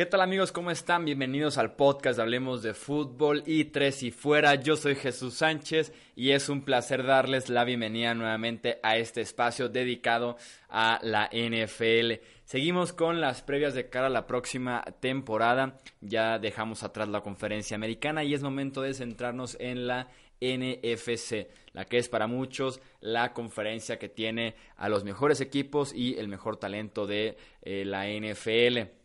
¿Qué tal amigos? ¿Cómo están? Bienvenidos al podcast Hablemos de Fútbol y Tres y Fuera. Yo soy Jesús Sánchez y es un placer darles la bienvenida nuevamente a este espacio dedicado a la NFL. Seguimos con las previas de cara a la próxima temporada. Ya dejamos atrás la conferencia americana y es momento de centrarnos en la NFC, la que es para muchos la conferencia que tiene a los mejores equipos y el mejor talento de eh, la NFL.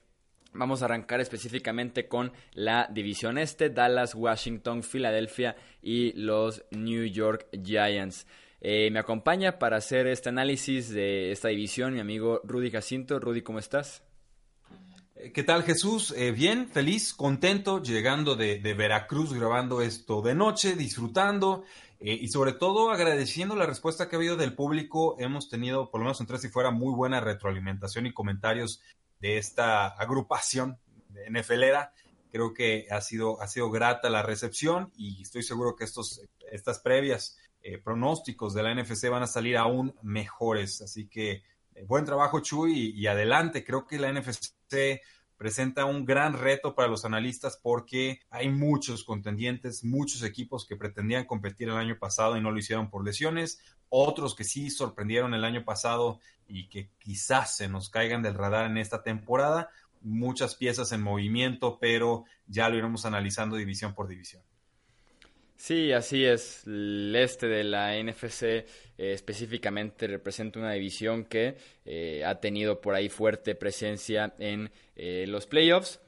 Vamos a arrancar específicamente con la división este, Dallas, Washington, Filadelfia y los New York Giants. Eh, me acompaña para hacer este análisis de esta división mi amigo Rudy Jacinto. Rudy, ¿cómo estás? Eh, ¿Qué tal Jesús? Eh, bien, feliz, contento, llegando de, Veracruz, grabando esto de noche, disfrutando y sobre todo agradeciendo la respuesta que ha habido del público. Hemos tenido, por lo menos en tres y fuera, muy buena retroalimentación y comentarios de esta agrupación NFLera. Creo que ha sido, ha sido grata la recepción y estoy seguro que estos, estas previas eh, pronósticos de la NFC van a salir aún mejores. Así que eh, buen trabajo, Chuy, y, adelante. Creo que la NFC presenta un gran reto para los analistas porque hay muchos contendientes, muchos equipos que pretendían competir el año pasado y no lo hicieron por lesiones, otros que sí sorprendieron el año pasado y que quizás se nos caigan del radar en esta temporada. Muchas piezas en movimiento, pero ya lo iremos analizando división por división. Sí, así es. El este de la NFC eh, específicamente representa una división que eh, ha tenido por ahí fuerte presencia en eh, los playoffs.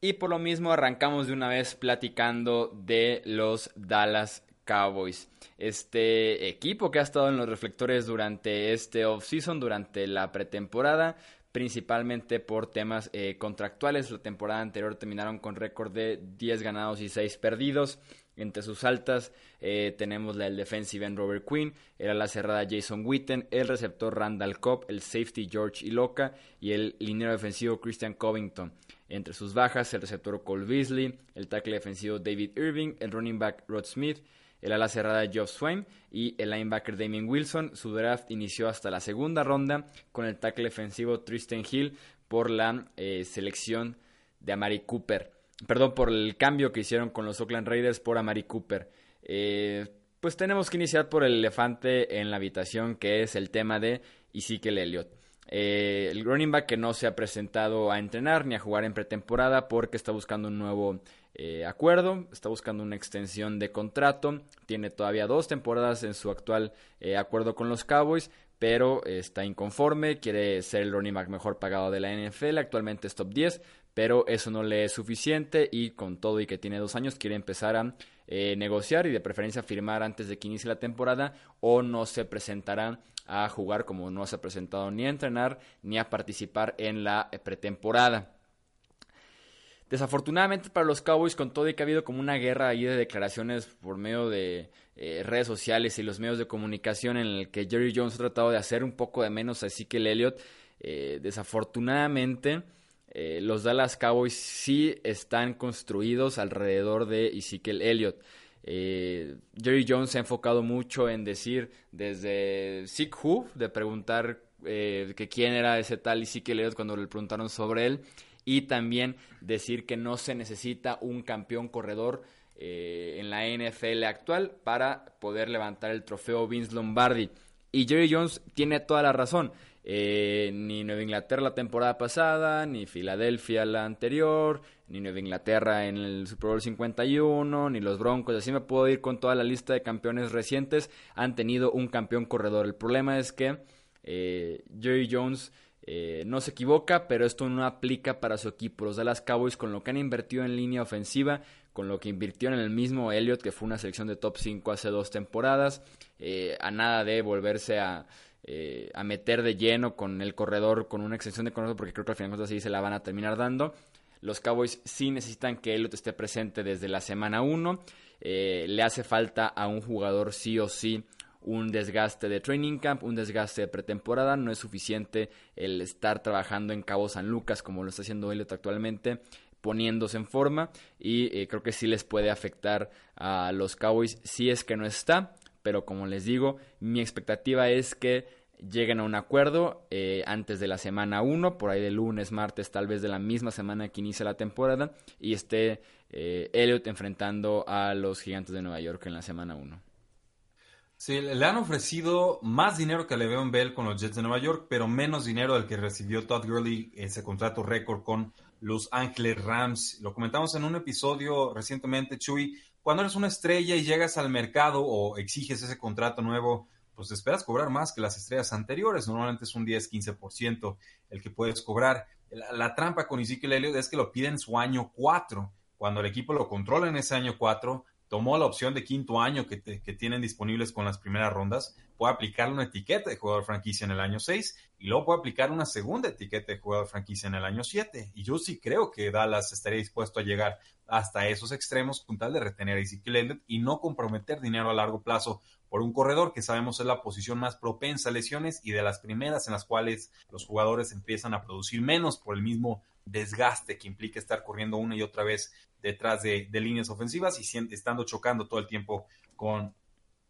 Y por lo mismo arrancamos de una vez platicando de los Dallas Cowboys. Este equipo que ha estado en los reflectores durante este offseason, durante la pretemporada, principalmente por temas eh, contractuales. La temporada anterior terminaron con récord de 10 ganados y 6 perdidos. Entre sus altas eh, tenemos la del defensive Robert Quinn, el ala cerrada Jason Witten, el receptor Randall Cobb, el safety George Iloka y el liniero defensivo Christian Covington. Entre sus bajas, el receptor Cole Beasley, el tackle defensivo David Irving, el running back Rod Smith, el ala cerrada Geoff Swain y el linebacker Damien Wilson. Su draft inició hasta la segunda ronda con el tackle defensivo Tristan Hill por la eh, selección de Amari Cooper. Perdón, por el cambio que hicieron con los Oakland Raiders por Amari Cooper. Eh, pues tenemos que iniciar por el elefante en la habitación, que es el tema de Ezekiel Elliott. Eh, el running back que no se ha presentado a entrenar ni a jugar en pretemporada porque está buscando un nuevo eh, acuerdo, está buscando una extensión de contrato, tiene todavía dos temporadas en su actual eh, acuerdo con los Cowboys, pero está inconforme, quiere ser el running back mejor pagado de la NFL, actualmente es top 10, pero eso no le es suficiente y con todo y que tiene dos años quiere empezar a eh, negociar y de preferencia firmar antes de que inicie la temporada o no se presentará a jugar como no se ha presentado ni a entrenar ni a participar en la pretemporada. Desafortunadamente para los Cowboys, con todo y que ha habido como una guerra ahí de declaraciones por medio de eh, redes sociales y los medios de comunicación en el que Jerry Jones ha tratado de hacer un poco de menos a Ezekiel Elliott, eh, desafortunadamente eh, los Dallas Cowboys sí están construidos alrededor de Ezekiel Elliott. Jerry Jones se ha enfocado mucho en decir desde Sick Who, de preguntar que quién era ese tal Ezekiel Elliott cuando le preguntaron sobre él y también decir que no se necesita un campeón corredor eh, en la NFL actual para poder levantar el trofeo Vince Lombardi. Y Jerry Jones tiene toda la razón. Eh, ni Nueva Inglaterra la temporada pasada, ni Filadelfia la anterior, ni Nueva Inglaterra en el Super Bowl 51, ni los Broncos, así me puedo ir con toda la lista de campeones recientes, han tenido un campeón corredor. El problema es que eh, Jerry Jones eh, no se equivoca, pero esto no aplica para su equipo. Los Dallas Cowboys, con lo que han invertido en línea ofensiva, con lo que invirtió en el mismo Elliott, que fue una selección de top 5 hace dos temporadas, eh, a nada de volverse a, eh, a meter de lleno con el corredor, con una extensión de corredor, porque creo que al final de cuentas sí se la van a terminar dando. Los Cowboys sí necesitan que Elliott esté presente desde la semana 1. Eh, le hace falta a un jugador sí o sí un desgaste de training camp, un desgaste de pretemporada. No es suficiente el estar trabajando en Cabo San Lucas como lo está haciendo Elliott actualmente poniéndose en forma y eh, creo que sí les puede afectar a los Cowboys si es que no está, pero como les digo, mi expectativa es que lleguen a un acuerdo eh, antes de la semana 1, por ahí de lunes, martes, tal vez de la misma semana que inicia la temporada, y esté eh, Elliot enfrentando a los gigantes de Nueva York en la semana 1. Sí, le han ofrecido más dinero que Le'Veon Bell con los Jets de Nueva York, pero menos dinero del que recibió Todd Gurley ese contrato récord con los Ángeles Rams. Lo comentamos en un episodio recientemente, Chuy. Cuando eres una estrella y llegas al mercado o exiges ese contrato nuevo, pues esperas cobrar más que las estrellas anteriores. Normalmente es un 10-15% el que puedes cobrar. La, trampa con Ezekiel Elliott es que lo piden en su año 4. Cuando el equipo lo controla en ese año 4, tomó la opción de quinto año que, que, tienen disponibles con las primeras rondas, puede aplicar una etiqueta de jugador franquicia en el año 6 y luego puede aplicar una segunda etiqueta de jugador franquicia en el año 7. Y yo sí creo que Dallas estaría dispuesto a llegar hasta esos extremos con tal de retener a Ezekiel y no comprometer dinero a largo plazo por un corredor que sabemos es la posición más propensa a lesiones y de las primeras en las cuales los jugadores empiezan a producir menos por el mismo desgaste que implica estar corriendo una y otra vez detrás de, líneas ofensivas y estando chocando todo el tiempo con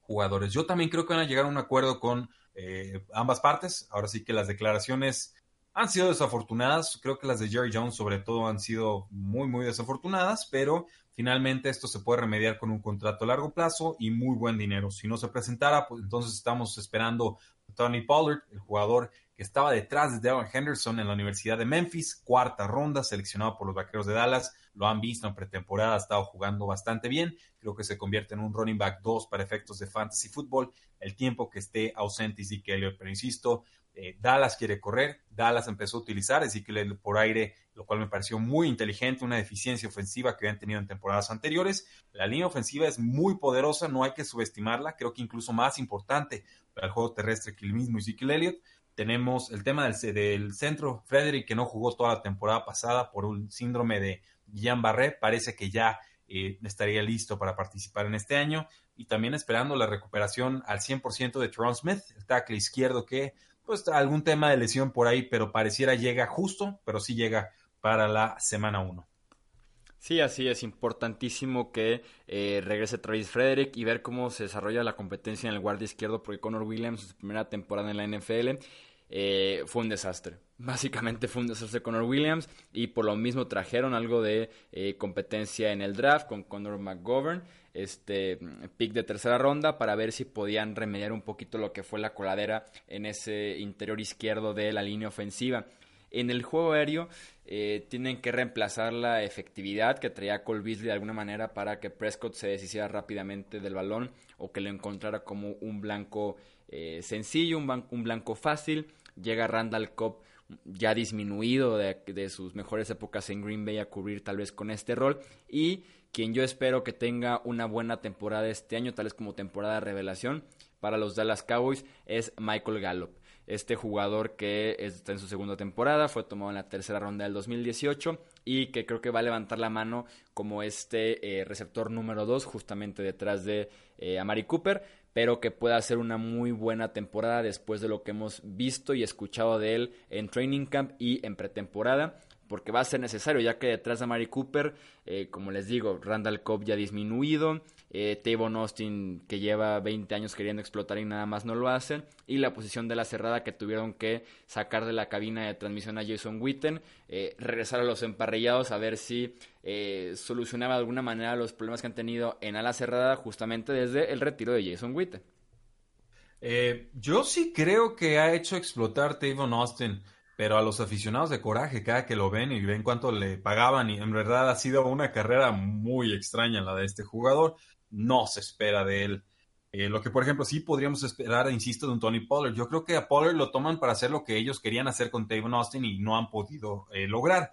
jugadores. Yo también creo que van a llegar a un acuerdo con eh, ambas partes. Ahora sí que las declaraciones han sido desafortunadas. Creo que las de Jerry Jones sobre todo han sido muy, muy desafortunadas, pero Finalmente, esto se puede remediar con un contrato a largo plazo y muy buen dinero. Si no se presentara, pues entonces estamos esperando a Tony Pollard, el jugador que estaba detrás de Devon Henderson en la Universidad de Memphis, cuarta ronda, seleccionado por los Vaqueros de Dallas. Lo han visto en pretemporada, ha estado jugando bastante bien. Creo que se convierte en un running back 2 para efectos de fantasy football el tiempo que esté ausente Ezekiel Elliott. Pero insisto, eh, Dallas quiere correr, Dallas empezó a utilizar Ezekiel por aire, lo cual me pareció muy inteligente, una deficiencia ofensiva que habían tenido en temporadas anteriores. La línea ofensiva es muy poderosa, no hay que subestimarla, creo que incluso más importante para el juego terrestre que el mismo Ezekiel Elliott. Tenemos el tema del, del centro, Frederick, que no jugó toda la temporada pasada por un síndrome de Guillain-Barré, parece que ya eh, estaría listo para participar en este año. Y también esperando la recuperación al 100% de Tron Smith, el tackle izquierdo que pues algún tema de lesión por ahí, pero pareciera llega justo, pero sí llega para la semana 1. Sí, así es importantísimo que eh, regrese Travis Frederick y ver cómo se desarrolla la competencia en el guardia izquierdo, porque Connor Williams, su primera temporada en la NFL, eh, fue un desastre. Básicamente fue un desastre Connor Williams y por lo mismo trajeron algo de eh, competencia en el draft con Connor McGovern este pick de tercera ronda para ver si podían remediar un poquito lo que fue la coladera en ese interior izquierdo de la línea ofensiva. En el juego aéreo eh, tienen que reemplazar la efectividad que traía Cole Beasley de alguna manera para que Prescott se deshiciera rápidamente del balón o que lo encontrara como un blanco eh, sencillo, un, un, blanco fácil. Llega Randall Cobb ya disminuido de, sus mejores épocas en Green Bay a cubrir tal vez con este rol y quien yo espero que tenga una buena temporada este año, tal vez como temporada de revelación para los Dallas Cowboys, es Michael Gallup. Este jugador que está en su segunda temporada, fue tomado en la tercera ronda del 2018 y que creo que va a levantar la mano como este eh, receptor número 2 justamente detrás de eh, Amari Cooper, pero que pueda hacer una muy buena temporada después de lo que hemos visto y escuchado de él en training camp y en pretemporada porque va a ser necesario, ya que detrás de Mari Cooper, eh, como les digo, Randall Cobb ya ha disminuido, eh, Tavon Austin que lleva 20 años queriendo explotar y nada más no lo hace, y la posición de la cerrada que tuvieron que sacar de la cabina de transmisión a Jason Witten, eh, regresar a los emparrillados a ver si eh, solucionaba de alguna manera los problemas que han tenido en ala cerrada justamente desde el retiro de Jason Witten. yo sí creo que ha hecho explotar Tavon Austin pero a los aficionados de Coraje, cada que lo ven y ven cuánto le pagaban, y en verdad ha sido una carrera muy extraña la de este jugador, no se espera de él. Eh, lo que, por ejemplo, sí podríamos esperar, insisto, de un Tony Pollard. Yo creo que a Pollard lo toman para hacer lo que ellos querían hacer con Tavon Austin y no han podido eh, lograr.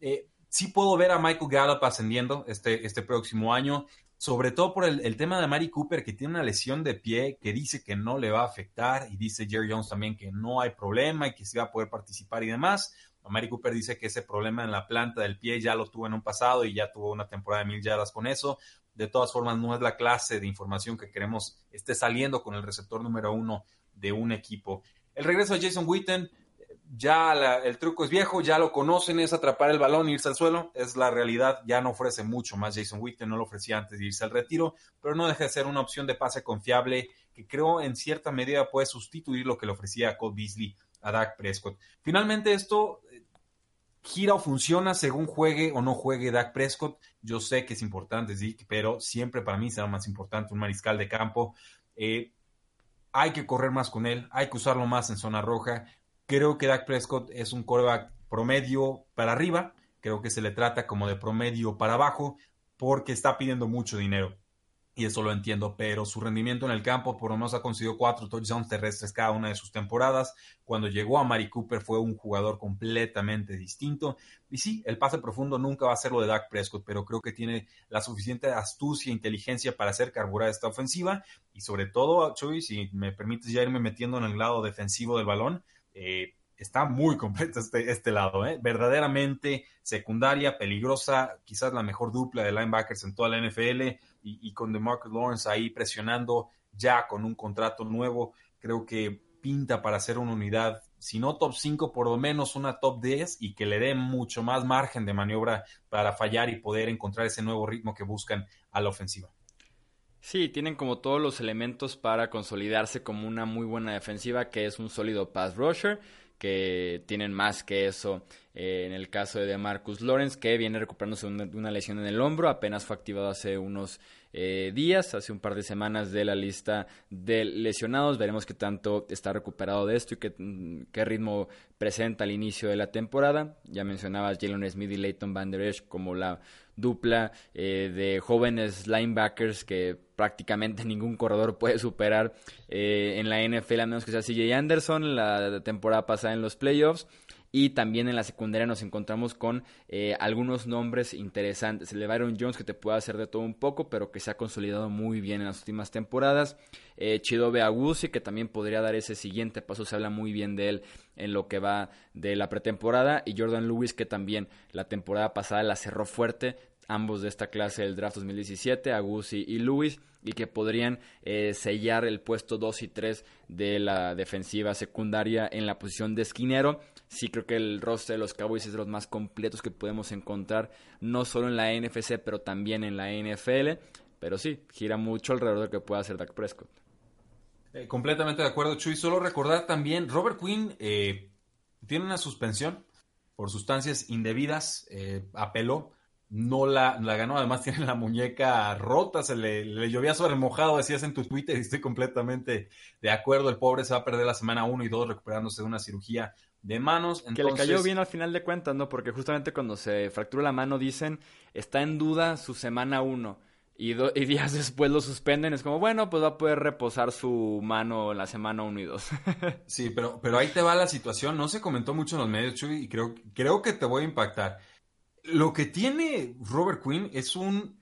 Eh, sí puedo ver a Michael Gallup ascendiendo este, este próximo año, sobre todo por el, tema de Mari Cooper, que tiene una lesión de pie que dice que no le va a afectar, y dice Jerry Jones también que no hay problema y que sí va a poder participar y demás. Mari Cooper dice que ese problema en la planta del pie ya lo tuvo en un pasado y ya tuvo una temporada de mil yardas con eso. De todas formas, no es la clase de información que queremos esté saliendo con el receptor número uno de un equipo. El regreso de Jason Witten, ya el truco es viejo, ya lo conocen, es atrapar el balón irse al suelo. Es la realidad, ya no ofrece mucho más Jason Witten, no lo ofrecía antes de irse al retiro, pero no deja de ser una opción de pase confiable que creo en cierta medida puede sustituir lo que le ofrecía a Cole Beasley a Dak Prescott. Finalmente esto eh, gira o funciona según juegue o no juegue Dak Prescott. Yo sé que es importante, sí, pero siempre para mí será más importante un mariscal de campo. Eh, hay que correr más con él, hay que usarlo más en zona roja. Creo que Dak Prescott es un coreback promedio para arriba, creo que se le trata como de promedio para abajo porque está pidiendo mucho dinero y eso lo entiendo, pero su rendimiento en el campo por lo menos ha conseguido cuatro touchdowns terrestres cada una de sus temporadas. Cuando llegó a Mari Cooper fue un jugador completamente distinto. Y sí, el pase profundo nunca va a ser lo de Dak Prescott, pero creo que tiene la suficiente astucia e inteligencia para hacer carburar esta ofensiva. Y sobre todo, Chuy, si me permites ya irme metiendo en el lado defensivo del balón, eh, está muy completo este, este lado, ¿eh? verdaderamente secundaria, peligrosa, quizás la mejor dupla de linebackers en toda la NFL y, con DeMarcus Lawrence ahí presionando ya con un contrato nuevo, creo que pinta para ser una unidad, si no top 5, por lo menos una top 10 y que le dé mucho más margen de maniobra para fallar y poder encontrar ese nuevo ritmo que buscan a la ofensiva. Sí, tienen como todos los elementos para consolidarse como una muy buena defensiva que es un sólido pass rusher que tienen más que eso eh, en el caso de Marcus Lawrence, que viene recuperándose de una, lesión en el hombro, apenas fue activado hace unos eh, días, hace un par de semanas de la lista de lesionados. Veremos qué tanto está recuperado de esto y qué, mm, qué ritmo presenta al inicio de la temporada. Ya mencionabas Jalen Smith y Leighton Van Der Esch como la dupla eh, de jóvenes linebackers que prácticamente ningún corredor puede superar eh, en la NFL, a menos que sea CJ Anderson, la temporada pasada en los playoffs. Y también en la secundaria nos encontramos con eh, algunos nombres interesantes. El de Byron Jones, que te puede hacer de todo un poco, pero que se ha consolidado muy bien en las últimas temporadas. Eh, Chidobe Agusi, que también podría dar ese siguiente paso. Se habla muy bien de él en lo que va de la pretemporada. Y Jordan Lewis, que también la temporada pasada la cerró fuerte ambos de esta clase del draft 2017, Agusi y Lewis, y que podrían eh, sellar el puesto 2 y 3 de la defensiva secundaria en la posición de esquinero. Sí creo que el roster de los Cowboys es de los más completos que podemos encontrar, no solo en la NFC, pero también en la NFL. Pero sí, gira mucho alrededor de lo que pueda hacer Dak Prescott. Eh, completamente de acuerdo, Chuy. Solo recordar también, Robert Quinn eh, tiene una suspensión por sustancias indebidas, apeló no la, la, ganó, además tiene la muñeca rota, se le, le, llovía sobre mojado, decías en tu Twitter, y estoy completamente de acuerdo, el pobre se va a perder la semana 1 y 2 recuperándose de una cirugía de manos. Que le cayó bien al final de cuentas, ¿no? Porque justamente cuando se fracturó la mano dicen, está en duda su semana 1. Y, y, días después lo suspenden, es como, bueno, pues va a poder reposar su mano la semana 1 y 2. sí, pero, pero ahí te va la situación, no se comentó mucho en los medios, Chuy, y creo, creo que te voy a impactar lo que tiene Robert Quinn es un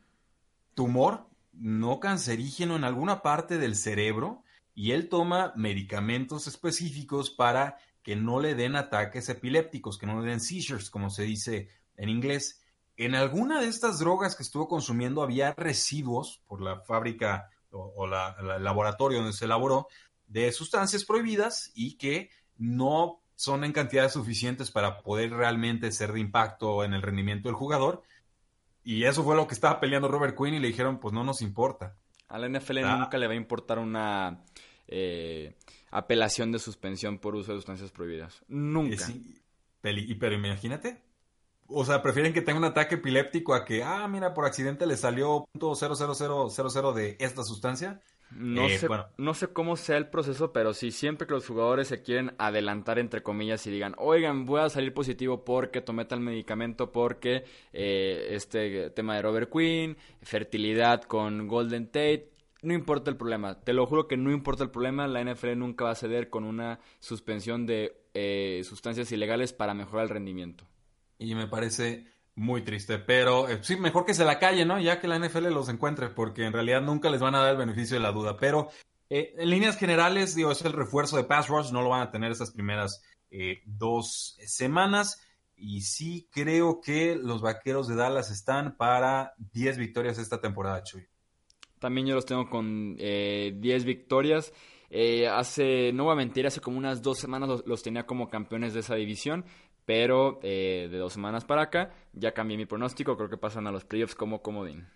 tumor no cancerígeno en alguna parte del cerebro y él toma medicamentos específicos para que no le den ataques epilépticos, que no le den seizures, como se dice en inglés. En alguna de estas drogas que estuvo consumiendo había residuos por la fábrica o, el laboratorio donde se elaboró de sustancias prohibidas y que no son en cantidades suficientes para poder realmente ser de impacto en el rendimiento del jugador. Y eso fue lo que estaba peleando Robert Quinn y le dijeron, pues no nos importa. A la NFL nunca le va a importar una eh, apelación de suspensión por uso de sustancias prohibidas. Nunca. pero imagínate. O sea, prefieren que tenga un ataque epiléptico a que, ah, mira, por accidente le salió .00000 de esta sustancia no, eh, sé, no sé cómo sea el proceso, pero sí, siempre que los jugadores se quieren adelantar, entre comillas, y digan, oigan, voy a salir positivo porque tomé tal medicamento, porque eh, este tema de Robert Quinn, fertilidad con Golden Tate, no importa el problema, te lo juro que no importa el problema, la NFL nunca va a ceder con una suspensión de eh, sustancias ilegales para mejorar el rendimiento. Y me parece Muy triste, pero eh, sí, mejor que se la calle, ¿no? Ya que la NFL los encuentre, porque en realidad nunca les van a dar el beneficio de la duda. Pero eh, en líneas generales, digo, es el refuerzo de Pass Rush, no lo van a tener esas primeras eh, dos semanas. Y sí creo que los vaqueros de Dallas están para 10 victorias esta temporada, Chuy. También yo los tengo con 10 victorias. hace, no voy a mentir, hace como unas dos semanas los, tenía como campeones de esa división. Pero de dos semanas para acá ya cambié mi pronóstico. Creo que pasan a los playoffs como comodín.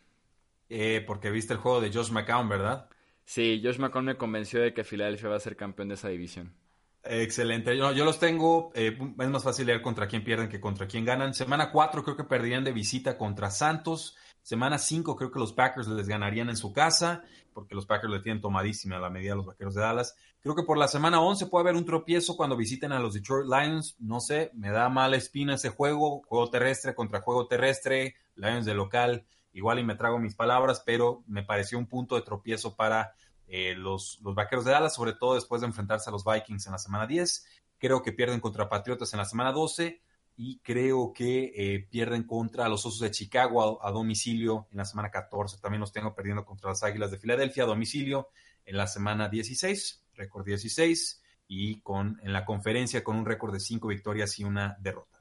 porque viste el juego de Josh McCown, ¿verdad? Sí, Josh McCown me convenció de que Filadelfia va a ser campeón de esa división. Excelente. Yo, yo los tengo, eh, es más fácil leer contra quién pierden que contra quién ganan. Semana 4 creo que perderían de visita contra Santos. Semana 5 creo que los Packers les ganarían en su casa, porque los Packers le tienen tomadísima la medida a los Vaqueros de Dallas. Creo que por la semana 11 puede haber un tropiezo cuando visiten a los Detroit Lions. No sé, me da mala espina ese juego. Juego terrestre contra juego terrestre, Lions de local igual y me trago mis palabras, pero me pareció un punto de tropiezo para eh, los, los Vaqueros de Dallas, sobre todo después de enfrentarse a los Vikings en la semana 10. Creo que pierden contra Patriotas en la semana 12 y creo que eh, pierden contra los Osos de Chicago a, domicilio en la semana 14. También los tengo perdiendo contra las Águilas de Filadelfia a domicilio en la semana 16, récord 16, y con, en la conferencia con un récord de 5 victorias y una derrota.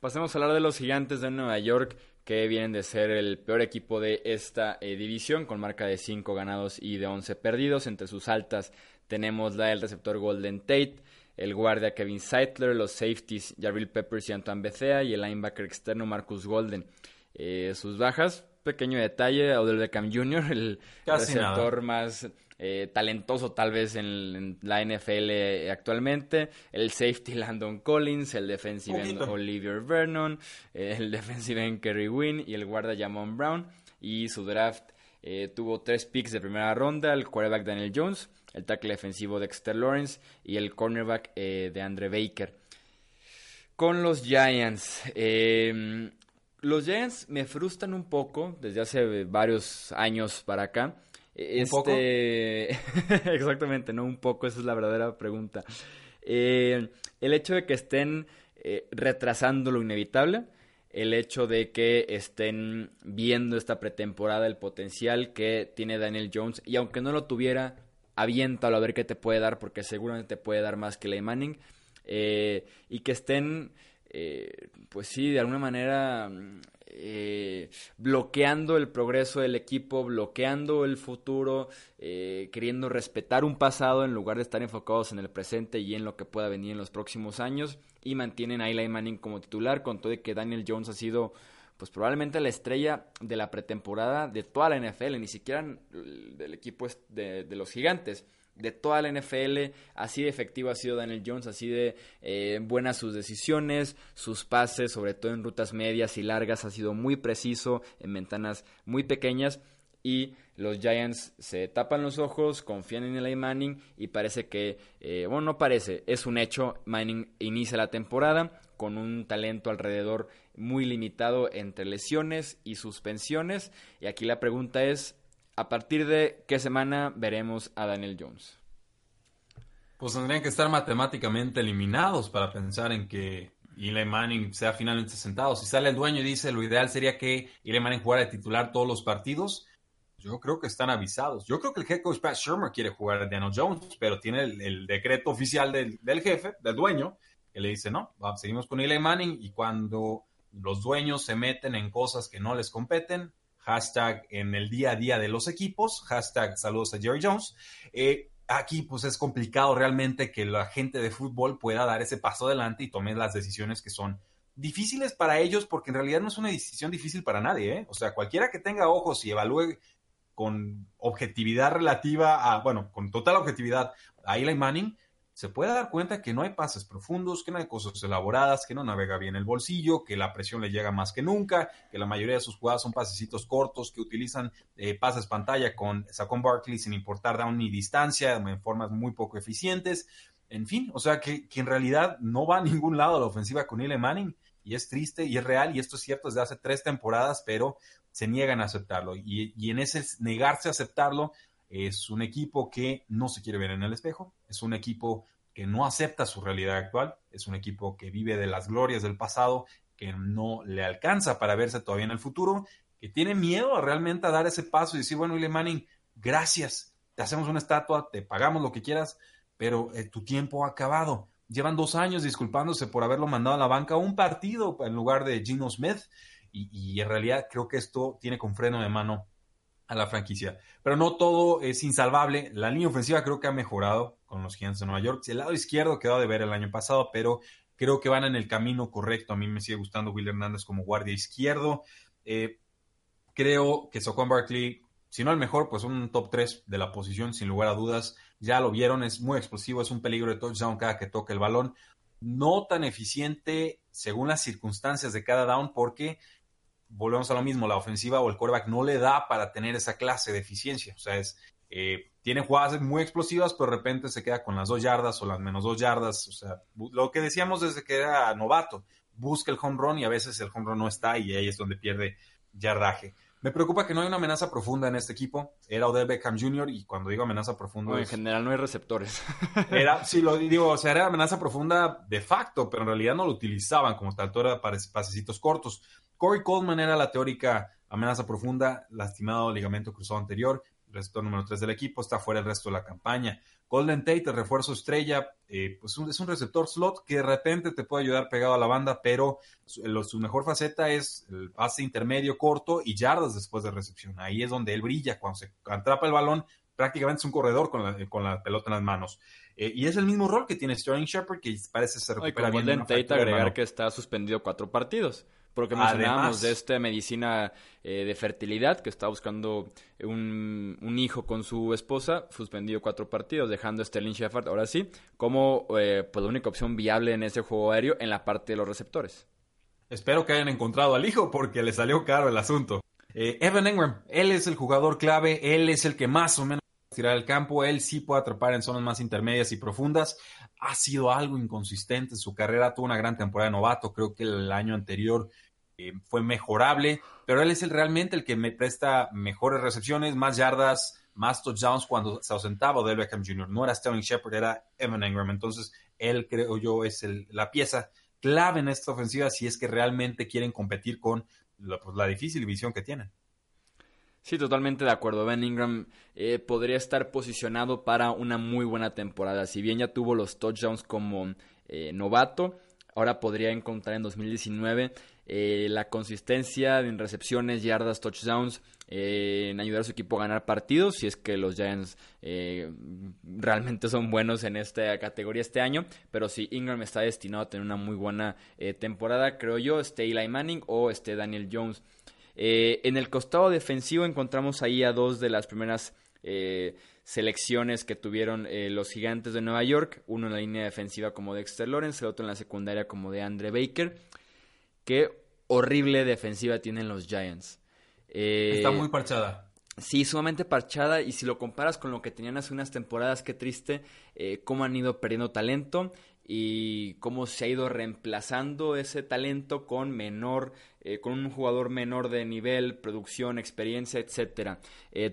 Pasemos a hablar de los gigantes de Nueva York que vienen de ser el peor equipo de esta eh, división, con marca de 5 ganados y de 11 perdidos. Entre sus altas tenemos la del receptor Golden Tate, el guardia Kevin Seitler, los safeties Jarrell Peppers y Antoine Bethea y el linebacker externo Marcus Golden. Eh, sus bajas, pequeño detalle, Odell Beckham Jr., el receptor más eh, talentoso tal vez en, la NFL actualmente, el safety Landon Collins, el defensive end Olivier Vernon, eh, el defensive end Kerry Wynn y el guarda Jamon Brown. Y su draft eh, tuvo tres picks de primera ronda, el quarterback Daniel Jones, el tackle defensivo Dexter Lawrence y el cornerback de Andre Baker. Con los Giants, em, los Giants me frustran un poco desde hace varios años para acá. Este... Exactamente, no un poco, esa es la verdadera pregunta. Eh, el hecho de que estén eh, retrasando lo inevitable, el hecho de que estén viendo esta pretemporada, el potencial que tiene Daniel Jones, y aunque no lo tuviera, aviéntalo a ver qué te puede dar, porque seguramente te puede dar más que Ley Manning, eh, y que estén, pues sí, de alguna manera eh, bloqueando el progreso del equipo, bloqueando el futuro, eh, queriendo respetar un pasado en lugar de estar enfocados en el presente y en lo que pueda venir en los próximos años. Y mantienen a Eli Manning como titular, con todo de que Daniel Jones ha sido pues probablemente la estrella de la pretemporada de toda la NFL, ni siquiera del equipo de los gigantes de toda la NFL, así de efectivo ha sido Daniel Jones, así de eh, buenas sus decisiones, sus pases, sobre todo en rutas medias y largas, ha sido muy preciso en ventanas muy pequeñas y los Giants se tapan los ojos, confían en Eli Manning y parece que, eh, bueno, no parece, es un hecho, Manning inicia la temporada con un talento alrededor muy limitado entre lesiones y suspensiones y aquí la pregunta es, ¿A partir de qué semana veremos a Daniel Jones? Pues tendrían que estar matemáticamente eliminados para pensar en que Eli Manning sea finalmente sentado. Si sale el dueño y dice lo ideal sería que Eli Manning jugara de titular todos los partidos, yo creo que están avisados. Yo creo que el head coach Pat Shermer quiere jugar a Daniel Jones, pero tiene el, decreto oficial del, jefe, del dueño, que le dice, no, seguimos con Eli Manning y cuando los dueños se meten en cosas que no les competen, hashtag en el día a día de los equipos, hashtag saludos a Jerry Jones. Eh, aquí pues es complicado realmente que la gente de fútbol pueda dar ese paso adelante y tome las decisiones que son difíciles para ellos porque en realidad no es una decisión difícil para nadie. ¿eh? O sea, cualquiera que tenga ojos y evalúe con objetividad relativa a, bueno, con total objetividad a Eli Manning, se puede dar cuenta que no hay pases profundos, que no hay cosas elaboradas, que no navega bien el bolsillo, que la presión le llega más que nunca, que la mayoría de sus jugadas son pasecitos cortos, que utilizan eh, pases pantalla con Saquon Barkley sin importar down ni distancia, en formas muy poco eficientes. En fin, o sea que, en realidad no va a ningún lado la ofensiva con Ile Manning y es triste y es real y esto es cierto desde hace tres temporadas, pero se niegan a aceptarlo y, y en ese negarse a aceptarlo es un equipo que no se quiere ver en el espejo, es un equipo que no acepta su realidad actual, es un equipo que vive de las glorias del pasado que no le alcanza para verse todavía en el futuro, que tiene miedo realmente a dar ese paso y decir, bueno, William Manning, gracias, te hacemos una estatua, te pagamos lo que quieras, pero eh, tu tiempo ha acabado. Llevan dos años disculpándose por haberlo mandado a la banca a un partido en lugar de Gino Smith y, y en realidad creo que esto tiene con freno de mano a la franquicia. Pero no todo es insalvable. La línea ofensiva creo que ha mejorado con los Gigantes de Nueva York. El lado izquierdo quedó de ver el año pasado, pero creo que van en el camino correcto. A mí me sigue gustando Will Hernández como guardia izquierdo. Eh, creo que Socon Barkley, si no el mejor, pues un top 3 de la posición, sin lugar a dudas. Ya lo vieron, es muy explosivo, es un peligro de touchdown cada que toque el balón. No tan eficiente según las circunstancias de cada down, porque volvemos a lo mismo, la ofensiva o el quarterback no le da para tener esa clase de eficiencia. O sea, es, eh, tiene jugadas muy explosivas, pero de repente se queda con las dos yardas o las menos dos yardas. O sea, lo que decíamos desde que era novato, busca el home run y a veces el home run no está y ahí es donde pierde yardaje. Me preocupa que no hay una amenaza profunda en este equipo. Era Odell Beckham Jr. y cuando digo amenaza profunda... en general no hay receptores. Era, sí, lo digo, o sea, era amenaza profunda de facto, pero en realidad no lo utilizaban como tal, todo era para pasecitos cortos. Corey Coleman era la teórica amenaza profunda, lastimado ligamento cruzado anterior, receptor número 3 del equipo, está fuera el resto de la campaña. Golden Tate, el refuerzo estrella, eh, pues es un receptor slot que de repente te puede ayudar pegado a la banda, pero su, mejor faceta es el pase intermedio corto y yardas después de recepción. Ahí es donde él brilla, cuando se atrapa el balón, prácticamente es un corredor con la, con la pelota en las manos. Eh, y es el mismo rol que tiene Sterling Shepard, que parece ser recupera bien. Golden Tate agregar que está suspendido cuatro partidos porque mencionábamos de esta medicina eh, de fertilidad que está buscando un, hijo con su esposa, suspendido cuatro partidos, dejando a Sterling Shepard ahora sí como eh, pues, la única opción viable en ese juego aéreo en la parte de los receptores. Espero que hayan encontrado al hijo porque le salió caro el asunto. Eh, Evan Engram, él es el jugador clave, él es el que más o menos tirar el campo, él sí puede atrapar en zonas más intermedias y profundas. Ha sido algo inconsistente en su carrera, tuvo una gran temporada de novato, creo que el año anterior eh, fue mejorable, pero él es el, realmente el que me presta mejores recepciones, más yardas, más touchdowns cuando se ausentaba del Beckham Jr. No era Sterling Shepard, era Evan Engram. Entonces, él creo yo es el, la pieza clave en esta ofensiva si es que realmente quieren competir con la, pues, difícil visión que tienen. Sí, totalmente de acuerdo. Ben Ingram eh, podría estar posicionado para una muy buena temporada. Si bien ya tuvo los touchdowns como eh, novato, ahora podría encontrar en 2019 eh, la consistencia en recepciones, yardas, touchdowns, eh, en ayudar a su equipo a ganar partidos, si es que los Giants eh, realmente son buenos en esta categoría este año, pero si Ingram está destinado a tener una muy buena temporada, creo yo, esté Eli Manning o esté Daniel Jones. en el costado defensivo encontramos ahí a dos de las primeras selecciones que tuvieron los gigantes de Nueva York, uno en la línea defensiva como Dexter Lawrence, el otro en la secundaria como de Andre Baker. Qué horrible defensiva tienen los Giants. Eh, Está muy parchada. Sí, sumamente parchada. Y si lo comparas con lo que tenían hace unas temporadas, qué triste eh, cómo han ido perdiendo talento y cómo se ha ido reemplazando ese talento con menor, eh, con un jugador menor de nivel, producción, experiencia, etcétera.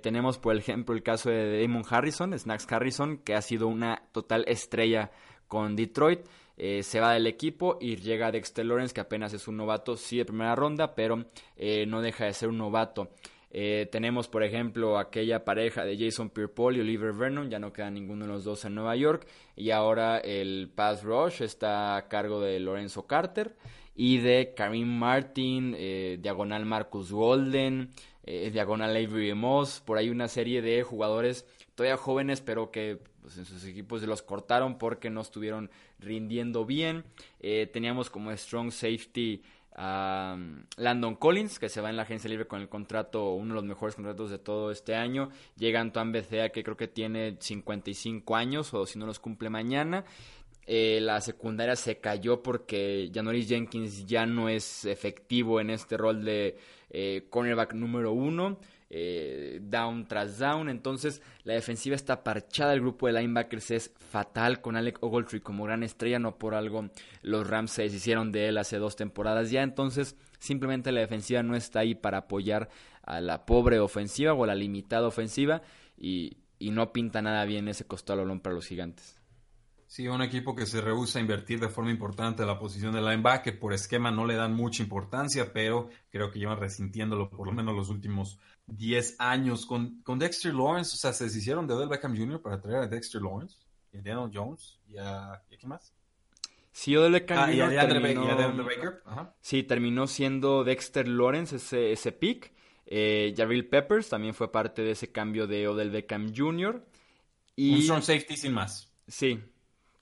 tenemos, por ejemplo, el caso de Damon Harrison, Snacks Harrison, que ha sido una total estrella con Detroit. Eh, se va del equipo y llega Dexter Lawrence, que apenas es un novato, sí de primera ronda, pero eh, no deja de ser un novato. Eh, tenemos, por ejemplo, aquella pareja de Jason Pierre-Paul y Oliver Vernon, ya no queda ninguno de los dos en Nueva York, y ahora el pass rush está a cargo de Lorenzo Carter y de Karim Martin, diagonal Marcus Golden, diagonal Avery Moss, por ahí una serie de jugadores todavía jóvenes, pero que pues, en sus equipos los cortaron porque no estuvieron rindiendo bien. Eh, teníamos como strong safety a um, Landon Collins, que se va en la agencia libre con el contrato, uno de los mejores contratos de todo este año. Llega Antoine Bethea, que creo que tiene 55 años, o si no los cumple mañana. Eh, la secundaria se cayó porque Janoris Jenkins ya no es efectivo en este rol de eh, cornerback número uno. Eh, down tras down. Entonces la defensiva está parchada. El grupo de linebackers es fatal con Alec Ogletree como gran estrella. No por algo los Rams se deshicieron de él hace dos temporadas ya. Entonces simplemente la defensiva no está ahí para apoyar a la pobre ofensiva o a la limitada ofensiva. Y, no pinta nada bien ese costal para los gigantes. Sí, un equipo que se rehúsa a invertir de forma importante en la posición de linebacker. Por esquema no le dan mucha importancia, pero creo que llevan resintiéndolo por lo menos los últimos 10 años. Con, con Dexter Lawrence, o sea, se deshicieron de Odell Beckham Jr. para traer a Dexter Lawrence y a Daniel Jones y a, ¿y a quién más? Sí, Odell Beckham Ah, Jr. y a terminó- y a Baker. Ajá. Sí, terminó siendo Dexter Lawrence ese, ese pick. Eh, Jabril Peppers también fue parte de ese cambio de Odell Beckham Jr. Y Un strong safety sin más. sí,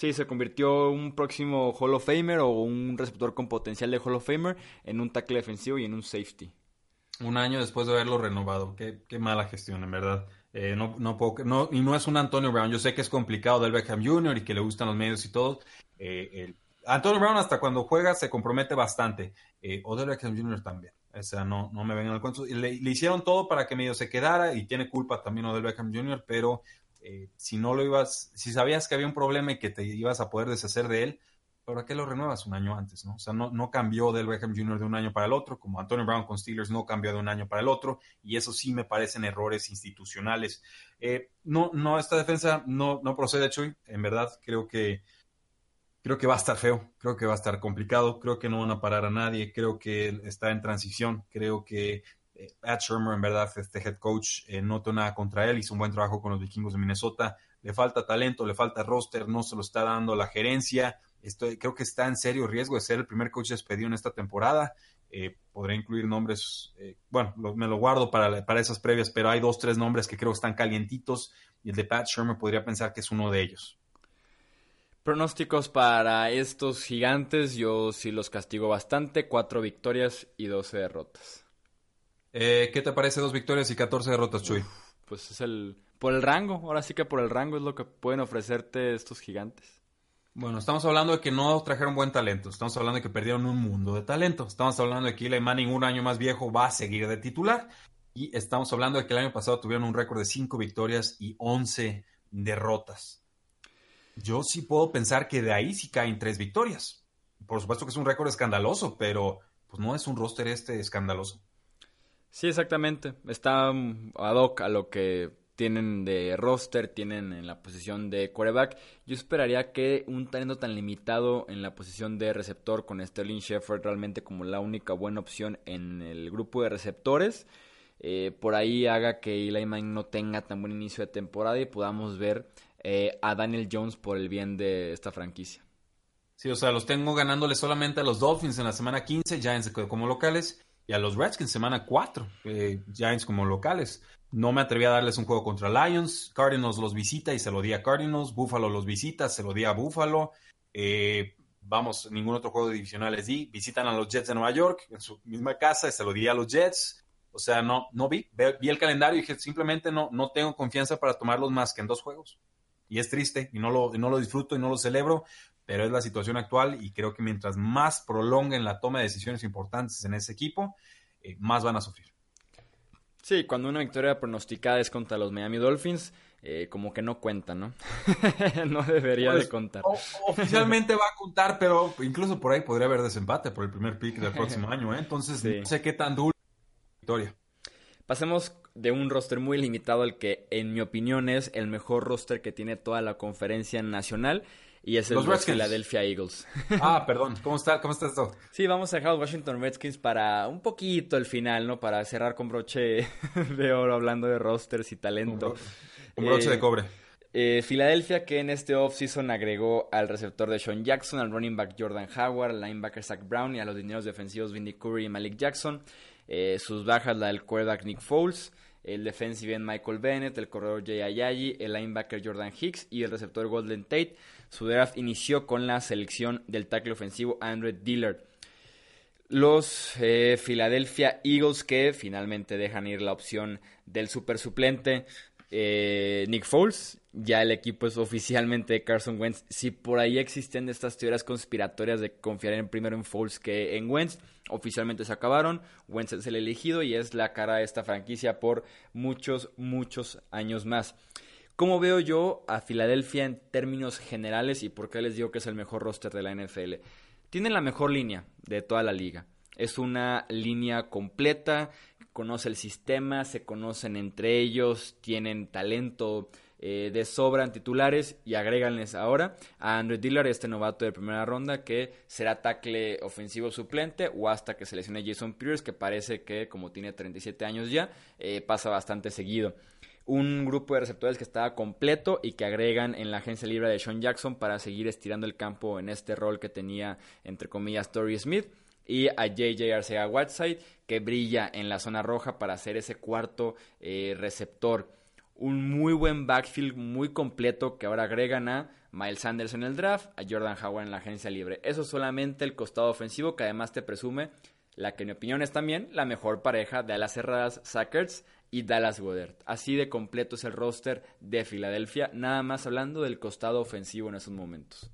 sí, se convirtió un próximo Hall of Famer o un receptor con potencial de Hall of Famer en un tackle defensivo y en un safety. Un año después de haberlo renovado. Qué, qué mala gestión, en verdad. Eh, no, no puedo- no- y no es un Antonio Brown. Yo sé que es complicado del Beckham Jr. y que le gustan los medios y todo. Eh, Antonio Brown hasta cuando juega se compromete bastante. Eh, Odell Beckham Jr. también. O sea, no, no me vengan al cuento. Le, le hicieron todo para que medio se quedara y tiene culpa también Odell Beckham Jr., pero eh, si no lo ibas, si sabías que había un problema y que te ibas a poder deshacer de él, ¿para qué lo renuevas un año antes? ¿no? O sea, no, no cambió del Beckham Jr. de un año para el otro, como Antonio Brown con Steelers no cambió de un año para el otro, y eso sí me parecen errores institucionales. Eh, no, no, esta defensa no, no procede, Chuy. En verdad, creo que creo que va a estar feo, creo que va a estar complicado, creo que no van a parar a nadie, creo que está en transición, creo que eh, Pat Shermer, en verdad, este head coach, eh, no tengo nada contra él, hizo un buen trabajo con los vikingos de Minnesota, le falta talento, le falta roster, no se lo está dando la gerencia, Estoy, creo que está en serio riesgo de ser el primer coach despedido en esta temporada. Eh, podré incluir nombres, eh, bueno, me lo guardo para, para esas previas, pero hay dos, tres nombres que creo que están calientitos y el de Pat Shermer podría pensar que es uno de ellos. Pronósticos para estos gigantes, yo sí los castigo bastante, cuatro victorias y 12 derrotas. Eh, ¿Qué te parece dos victorias y 14 derrotas, Chuy? Pues es el por el rango, ahora sí que por el rango es lo que pueden ofrecerte estos gigantes. Bueno, estamos hablando de que no trajeron buen talento, estamos hablando de que perdieron un mundo de talento, estamos hablando de que Eli Manning, un año más viejo, va a seguir de titular y estamos hablando de que el año pasado tuvieron un récord de 5 victorias y 11 derrotas. Yo sí puedo pensar que de ahí sí caen tres victorias. Por supuesto que es un récord escandaloso, pero pues no es un roster este escandaloso. Sí, exactamente. Está mm, ad hoc a lo que tienen de roster, tienen en la posición de quarterback. Yo esperaría que un talento tan limitado en la posición de receptor con Sterling Shepard realmente como la única buena opción en el grupo de receptores, eh, por ahí haga que Eli Manning no tenga tan buen inicio de temporada y podamos ver eh, a Daniel Jones por el bien de esta franquicia. Sí, o sea, los tengo ganándole solamente a los Dolphins en la semana 15, Giants como locales, y a los Redskins semana 4, eh, Giants como locales. No me atreví a darles un juego contra Lions, Cardinals los visita y se lo di a Cardinals, Buffalo los visita, se lo di a Buffalo. Eh, vamos, ningún otro juego divisional les di. Visitan a los Jets de Nueva York en su misma casa y se lo di a los Jets. O sea, no, no vi, vi el calendario y dije, simplemente no, no tengo confianza para tomarlos más que en dos juegos. Y es triste y no lo, y no lo disfruto y no lo celebro, pero es la situación actual y creo que mientras más prolonguen la toma de decisiones importantes en ese equipo, eh, más van a sufrir. Sí, cuando una victoria pronosticada es contra los Miami Dolphins, eh, como que no cuenta, ¿no? no debería Pues, de contar. O- oficialmente va a contar, pero incluso por ahí podría haber desempate por el primer pick del próximo año, ¿eh? Entonces, Sí. no sé qué tan duro la victoria. Pasemos de un roster muy limitado al que, en mi opinión, es el mejor roster que tiene toda la conferencia nacional y es el Los de los Redskins. Philadelphia Eagles. Ah, perdón, ¿cómo está, cómo está esto? sí, vamos a dejar a los Washington Redskins para un poquito el final, ¿no? Para cerrar con broche de oro hablando de rosters y talento. Un broche Eh, de cobre. Eh, Filadelfia que en este offseason agregó al receptor de Sean Jackson, al running back Jordan Howard, al linebacker Zach Brown y a los dineros defensivos Vinny Curry y Malik Jackson. Eh, sus bajas la del quarterback Nick Foles, el defensive end Michael Bennett, el corredor Jay Ayayi, el linebacker Jordan Hicks y el receptor Golden Tate. Su draft inició con la selección del tackle ofensivo Andrew Dillard. Los eh, Philadelphia Eagles que finalmente dejan ir la opción del super suplente eh, Nick Foles. Ya el equipo es oficialmente de Carson Wentz. Si por ahí existen estas teorías conspiratorias de confiar en primero en Foles que en Wentz, oficialmente se acabaron. Wentz es el elegido y es la cara de esta franquicia por muchos, muchos años más. ¿Cómo veo yo a Filadelfia en términos generales y por qué les digo que es el mejor roster de la NFL? Tienen la mejor línea de toda la liga. Es una línea completa, conoce el sistema, se conocen entre ellos, tienen talento eh, de sobra en titulares y agréganles ahora a Andrew Dillard, este novato de primera ronda que será tackle ofensivo suplente o hasta que se lesione Jason Pierce que parece que como tiene 37 años ya eh, pasa bastante seguido un grupo de receptores que estaba completo y que agregan en la agencia libre de Sean Jackson para seguir estirando el campo en este rol que tenía, entre comillas, Torrey Smith. Y a JJ Arcega Whiteside, que brilla en la zona roja para ser ese cuarto eh, receptor. Un muy buen backfield, muy completo, que ahora agregan a Miles Sanders en el draft, a Jordan Howard en la agencia libre. Eso solamente el costado ofensivo, que además te presume la que en mi opinión es también la mejor pareja de alas cerradas Sackers y Dallas Goddard. Así de completo es el roster de Filadelfia, nada más hablando del costado ofensivo en esos momentos.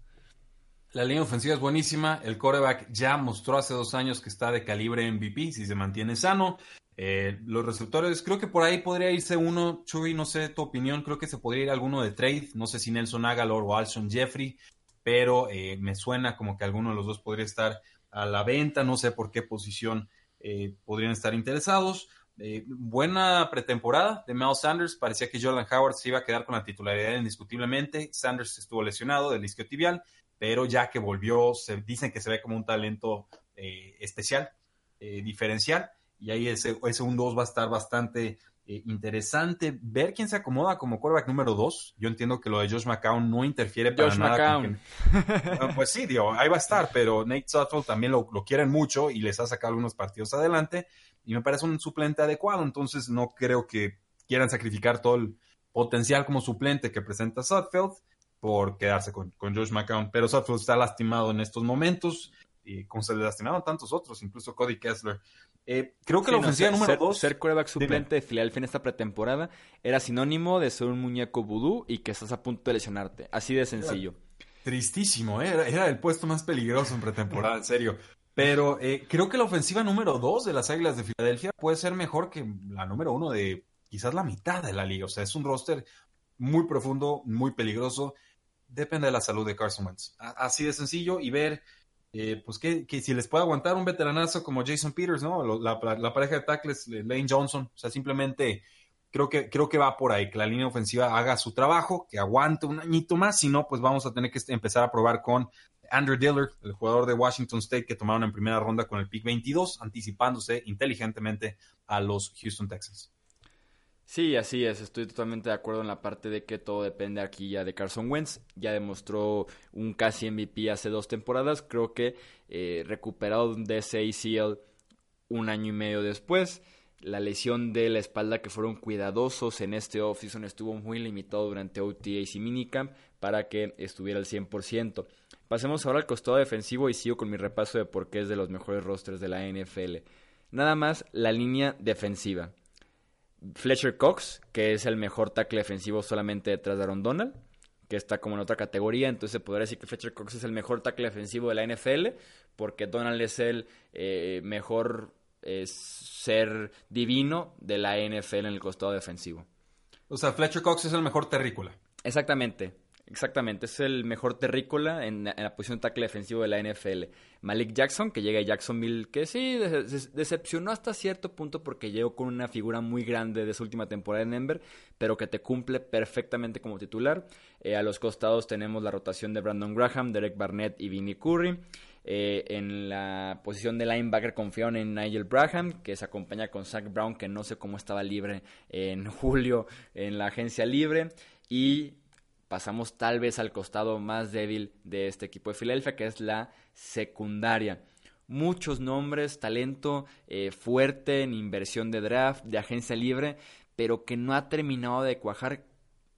La línea ofensiva es buenísima. El quarterback ya mostró hace dos años que está de calibre MVP si se mantiene sano. Eh, los receptores, creo que por ahí podría irse uno. Chuy, no sé tu opinión. Creo que se podría ir alguno de trade. No sé si Nelson Agalor o Alson Jeffrey, pero eh, me suena como que alguno de los dos podría estar a la venta. No sé por qué posición eh, podrían estar interesados. Eh, buena pretemporada de Mel Sanders. Parecía que Jordan Howard se iba a quedar con la titularidad indiscutiblemente. Sanders estuvo lesionado del isquiotibial, pero ya que volvió, se dicen que se ve como un talento especial, diferencial. Y ahí ese, ese 1-2 va a estar bastante interesante. Ver quién se acomoda como quarterback número 2. Yo entiendo que lo de Josh McCown no interfiere para nada. Con ah, pues sí, digo, ahí va a estar, pero Nate Sutton también lo, lo quieren mucho y les ha sacado algunos partidos adelante y me parece un suplente adecuado, entonces no creo que quieran sacrificar todo el potencial como suplente que presenta Sutfield por quedarse con, con Josh McCown, pero Sutfield está lastimado en estos momentos y como se le lastimaron tantos otros, incluso Cody Kessler. Eh, creo que la ofensiva número dos... Ser quarterback suplente de Philadelphia en esta pretemporada era sinónimo de ser un muñeco vudú y que estás a punto de lesionarte. Así de sencillo. tristísimo, ¿eh? era, era, el puesto más peligroso en pretemporada, en serio. Pero eh, creo que la ofensiva número dos de las Águilas de Filadelfia puede ser mejor que la número uno de quizás la mitad de la liga. O sea, es un roster muy profundo, muy peligroso. Depende de la salud de Carson Wentz. Así de sencillo y ver, eh, pues, que, si les puede aguantar un veteranazo como Jason Peters, ¿no? La, pareja de tackles, eh, Lane Johnson. O sea, simplemente creo que, creo que va por ahí, que la línea ofensiva haga su trabajo, que aguante un añito más. Si no, pues vamos a tener que empezar a probar con Andrew Dillard, el jugador de Washington State que tomaron en primera ronda con el pick 22, anticipándose inteligentemente a los Houston Texans. Sí, así es, estoy totalmente de acuerdo en la parte de que todo depende aquí ya de Carson Wentz, ya demostró un casi MVP hace dos temporadas, creo que eh, recuperado de ese ACL un año y medio después, la lesión de la espalda que fueron cuidadosos en este offseason estuvo muy limitado durante OTAs y minicamp para que estuviera al 100%. Pasemos ahora al costado defensivo y sigo con mi repaso de por qué es de los mejores rosters de la NFL. Nada más la línea defensiva. Fletcher Cox, que es el mejor tackle defensivo solamente detrás de Aaron Donald, que está como en otra categoría, entonces se podría decir que Fletcher Cox es el mejor tackle defensivo de la NFL, porque Donald es el eh, mejor eh, ser divino de la NFL en el costado defensivo. O sea, Fletcher Cox es el mejor terrícola. Exactamente. Exactamente, es el mejor terrícola en, la posición de tackle defensivo de la NFL. Malik Jackson, que llega a Jacksonville, que sí, decepcionó hasta cierto punto porque llegó con una figura muy grande de su última temporada en Denver, pero que te cumple perfectamente como titular. Eh, a los costados tenemos la rotación de Brandon Graham, Derek Barnett y Vinnie Curry. Eh, en la posición de linebacker confiaron en Nigel Braham, que se acompaña con Zach Brown, que no sé cómo estaba libre en julio en la agencia libre. Y pasamos tal vez al costado más débil de este equipo de Filadelfia, que es la secundaria. Muchos nombres, talento eh, fuerte en inversión de draft, de agencia libre, pero que no ha terminado de cuajar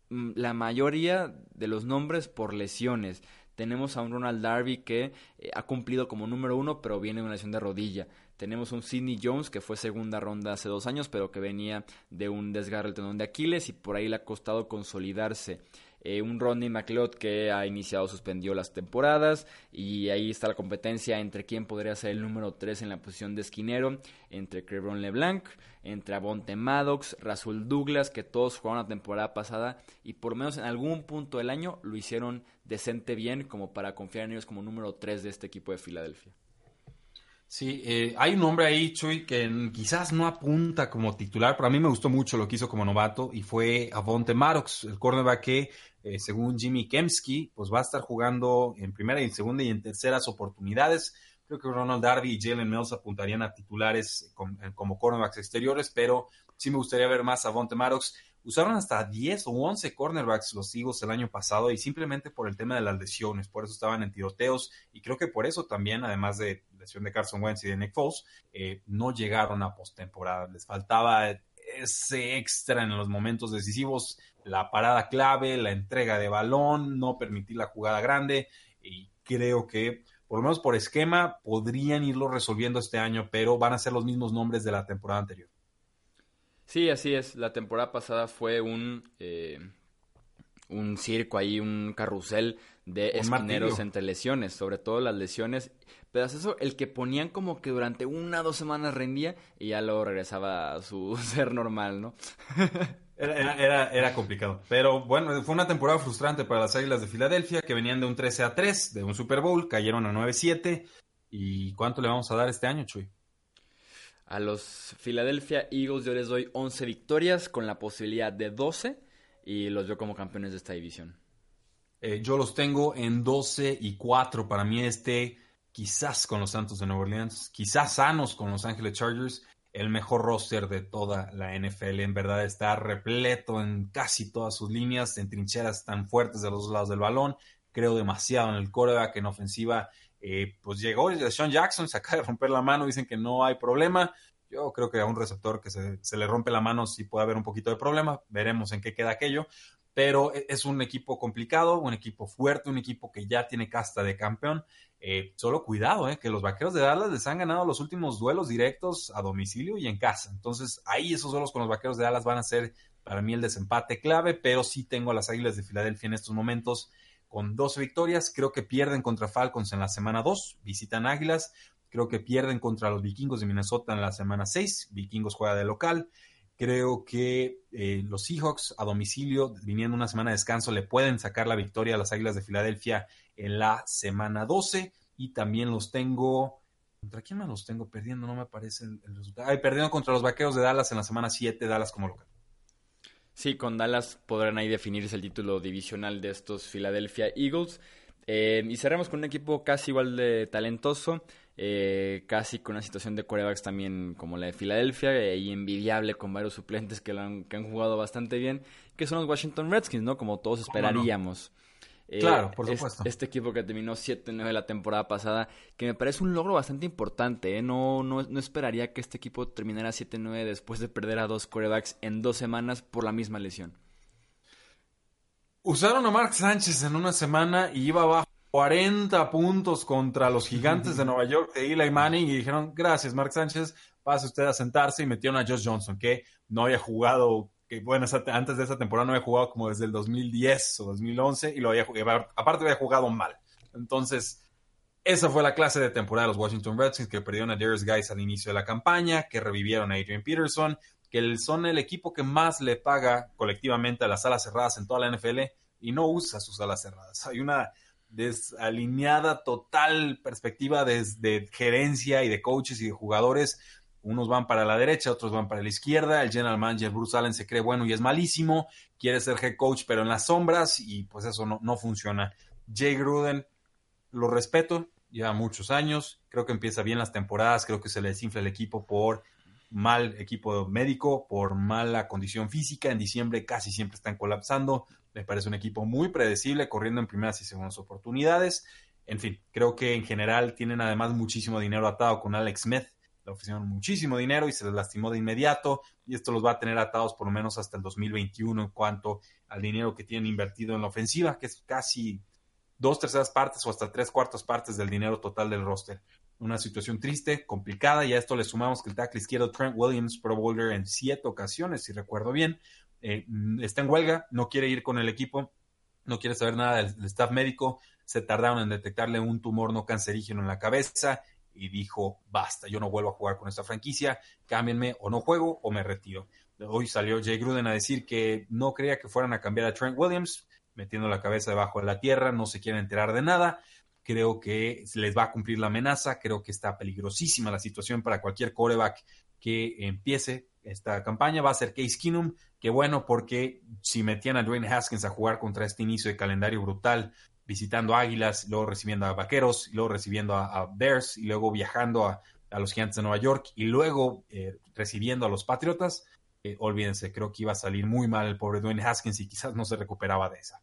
mm, la mayoría de los nombres por lesiones. Tenemos a un Ronald Darby que eh, ha cumplido como número uno, pero viene de una lesión de rodilla. Tenemos un Sidney Jones que fue segunda ronda hace dos años, pero que venía de un desgarre del tendón de Aquiles y por ahí le ha costado consolidarse. Eh, un Rodney McLeod que ha iniciado, suspendió las temporadas y ahí está la competencia entre quién podría ser el número 3 en la posición de esquinero, entre Crevron LeBlanc, entre Avonte Maddox, Rasul Douglas, que todos jugaron la temporada pasada y por menos en algún punto del año lo hicieron decente bien como para confiar en ellos como número 3 de este equipo de Filadelfia. Sí, eh, hay un nombre ahí, Chuy, que quizás no apunta como titular, pero a mí me gustó mucho lo que hizo como novato y fue Avonte Maddox, el cornerback que, eh, según Jimmy Kemsky, pues va a estar jugando en primera y en segunda y en terceras oportunidades. Creo que Ronald Darby y Jalen Mills apuntarían a titulares como cornerbacks exteriores, pero sí me gustaría ver más a Avonte Maddox. Usaron hasta 10 o 11 cornerbacks los Eagles el año pasado y simplemente por el tema de las lesiones, por eso estaban en tiroteos y creo que por eso también, además de lesión de Carson Wentz y de Nick Foles, eh, no llegaron a postemporada. Les faltaba ese extra en los momentos decisivos, la parada clave, la entrega de balón, no permitir la jugada grande y creo que por lo menos por esquema podrían irlo resolviendo este año, pero van a ser los mismos nombres de la temporada anterior. Sí, así es. La temporada pasada fue un, eh, un circo ahí, un carrusel de esquineros entre lesiones, sobre todo las lesiones. Pero es eso, el que ponían como que durante una o dos semanas rendía y ya luego regresaba a su ser normal, ¿no? Era, era, era, complicado. Pero bueno, fue una temporada frustrante para las Águilas de Filadelfia, que venían de un 13 a 3, de un Super Bowl, cayeron a 9-7. ¿Y cuánto le vamos a dar este año, Chuy? A los Philadelphia Eagles yo les doy 11 victorias con la posibilidad de 12 y los veo como campeones de esta división. Eh, yo los tengo en 12 y 4. Para mí este, quizás con los Santos de Nueva Orleans, quizás sanos con los Ángeles Chargers, el mejor roster de toda la NFL. En verdad está repleto en casi todas sus líneas, en trincheras tan fuertes de los dos lados del balón. Creo demasiado en el coreback, en ofensiva eh, pues llegó Sean Jackson, se acaba de romper la mano, dicen que no hay problema. Yo creo que a un receptor que se, le rompe la mano sí puede haber un poquito de problema, veremos en qué queda aquello, pero e, es un equipo complicado, un equipo fuerte, un equipo que ya tiene casta de campeón. Eh, solo cuidado, eh, que los vaqueros de Dallas les han ganado los últimos duelos directos a domicilio y en casa. Entonces, ahí esos duelos con los vaqueros de Dallas van a ser para mí el desempate clave, pero sí tengo a las Águilas de Filadelfia en estos momentos con 12 victorias. Creo que pierden contra Falcons en la semana 2, visitan Águilas. Creo que pierden contra los vikingos de Minnesota en la semana 6, vikingos juega de local. Creo que eh, los Seahawks a domicilio, viniendo una semana de descanso, le pueden sacar la victoria a las Águilas de Filadelfia en la semana 12. Y también los tengo. ¿Contra quién más los tengo perdiendo? No me parece el, el resultado. Ay, perdiendo contra los Vaqueros de Dallas en la semana 7, Dallas como local. Sí, con Dallas podrán ahí definirse el título divisional de estos Philadelphia Eagles. Eh, y cerramos con un equipo casi igual de talentoso, eh, casi con una situación de corebacks también como la de Filadelfia, eh, y envidiable con varios suplentes que, han, que han jugado bastante bien, que son los Washington Redskins, ¿no? Como todos esperaríamos. Eh, claro, por supuesto. este equipo que terminó 7-9 la temporada pasada, que me parece un logro bastante importante. ¿eh? No, no, no, esperaría que este equipo terminara 7-9 después de perder a dos corebacks en dos semanas por la misma lesión. Usaron a Mark Sánchez en una semana y iba abajo 40 puntos contra los gigantes de Nueva York de Eli Manning y dijeron, gracias Mark Sánchez, pase usted a sentarse y metieron a Josh Johnson, que no había jugado que bueno, antes de esa temporada no había jugado como desde el 2010 o 2011 y lo había jugado, aparte había jugado mal. Entonces, esa fue la clase de temporada de los Washington Redskins que perdieron a Darius Guys al inicio de la campaña, que revivieron a Adrian Peterson, que son el equipo que más le paga colectivamente a las alas cerradas en toda la NFL y no usa sus alas cerradas. Hay una desalineada total perspectiva desde gerencia y de coaches y de jugadores unos van para la derecha, otros van para la izquierda. El general manager Bruce Allen se cree bueno y es malísimo. Quiere ser head coach, pero en las sombras, y pues eso no, no funciona. Jay Gruden, lo respeto, lleva muchos años. Creo que empieza bien las temporadas. Creo que se le desinfla el equipo por mal equipo médico, por mala condición física. En diciembre casi siempre están colapsando. Me parece un equipo muy predecible, corriendo en primeras y segundas oportunidades. En fin, creo que en general tienen además muchísimo dinero atado con Alex Smith le ofrecieron muchísimo dinero y se les lastimó de inmediato y esto los va a tener atados por lo menos hasta el 2021 en cuanto al dinero que tienen invertido en la ofensiva, que es casi dos terceras partes o hasta tres cuartas partes del dinero total del roster. Una situación triste, complicada, y a esto le sumamos que el tackle izquierdo Trent Williams, Pro Bowler en siete ocasiones, si recuerdo bien, eh, está en huelga, no quiere ir con el equipo, no quiere saber nada del staff médico, se tardaron en detectarle un tumor no cancerígeno en la cabeza y dijo, basta, yo no vuelvo a jugar con esta franquicia, cámbienme o no juego o me retiro. Hoy salió Jay Gruden a decir que no creía que fueran a cambiar a Trent Williams, metiendo la cabeza debajo de la tierra, no se quiere enterar de nada, creo que les va a cumplir la amenaza, creo que está peligrosísima la situación para cualquier coreback que empiece esta campaña. Va a ser Case Keenum, que bueno, porque si metían a Dwayne Haskins a jugar contra este inicio de calendario brutal, visitando Águilas, luego recibiendo a Vaqueros, luego recibiendo a, Bears, y luego viajando a, los Giants de Nueva York, y luego eh, recibiendo a los Patriotas, eh, olvídense, creo que iba a salir muy mal el pobre Dwayne Haskins y quizás no se recuperaba de esa.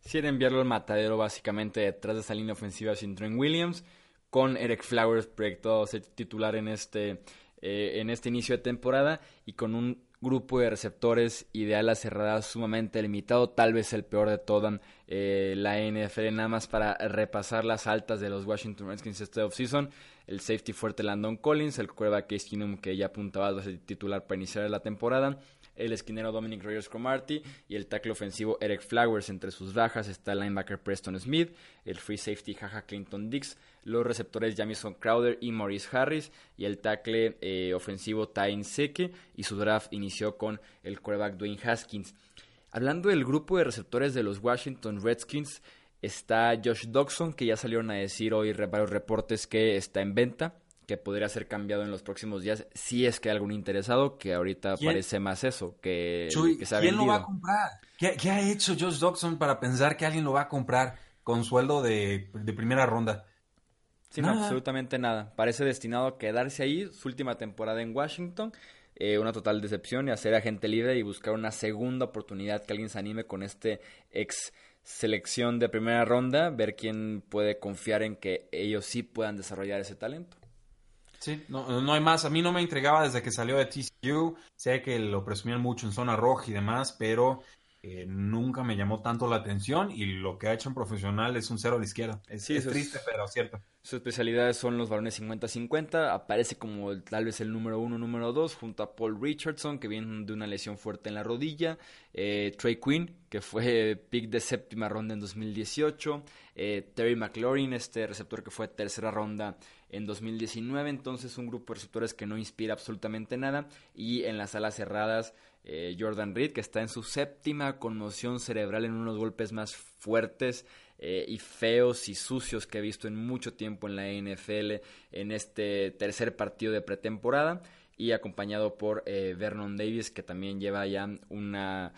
Si era enviarlo al matadero básicamente detrás de esa línea ofensiva sin Trent Williams, con Eric Flowers proyectado a ser titular en este, eh, en este inicio de temporada y con un grupo de receptores y de cerradas sumamente limitado, tal vez el peor de toda eh, la NFL, nada más para repasar las altas de los Washington Redskins este offseason, el safety fuerte Landon Collins, el quarterback Case Keenum que ya apuntaba a ser titular para iniciar la temporada, el esquinero Dominic Rogers Cromarty y el tackle ofensivo Eric Flowers. Entre sus bajas está el linebacker Preston Smith, el free safety Jaja Clinton Dix, los receptores Jamison Crowder y Maurice Harris y el tackle eh, ofensivo Tyne Seke y su draft inició con el quarterback Dwayne Haskins. Hablando del grupo de receptores de los Washington Redskins, está Josh Dodson, que ya salieron a decir hoy varios reportes que está en venta que podría ser cambiado en los próximos días si es que hay algún interesado, que ahorita parece más eso, que, ¿Quién lo va a comprar? ¿Qué, ha hecho Josh Dodson para pensar que alguien lo va a comprar con sueldo de, primera ronda? Sí, absolutamente nada. Parece destinado a quedarse ahí, su última temporada en Washington, eh, una total decepción y hacer agente libre y buscar una segunda oportunidad que alguien se anime con este ex selección de primera ronda, ver quién puede confiar en que ellos sí puedan desarrollar ese talento. Sí, no, no hay más. A mí no me entregaba desde que salió de TCU. Sé que lo presumían mucho en zona roja y demás, pero eh, nunca me llamó tanto la atención y lo que ha hecho en profesional es un cero a la izquierda. Es, triste, pero cierto. Sus especialidades son los varones 50-50. Aparece como tal vez el número uno, número dos, junto a Paul Richardson, que viene de una lesión fuerte en la rodilla. Eh, Trey Quinn, que fue pick de séptima ronda en 2018. Eh, Terry McLaurin, este receptor que fue tercera ronda en 2019, entonces un grupo de receptores que no inspira absolutamente nada. Y en las alas cerradas, eh, Jordan Reed, que está en su séptima conmoción cerebral en unos golpes más fuertes eh, y feos y sucios que he visto en mucho tiempo en la NFL en este tercer partido de pretemporada. Y acompañado por eh, Vernon Davis, que también lleva ya una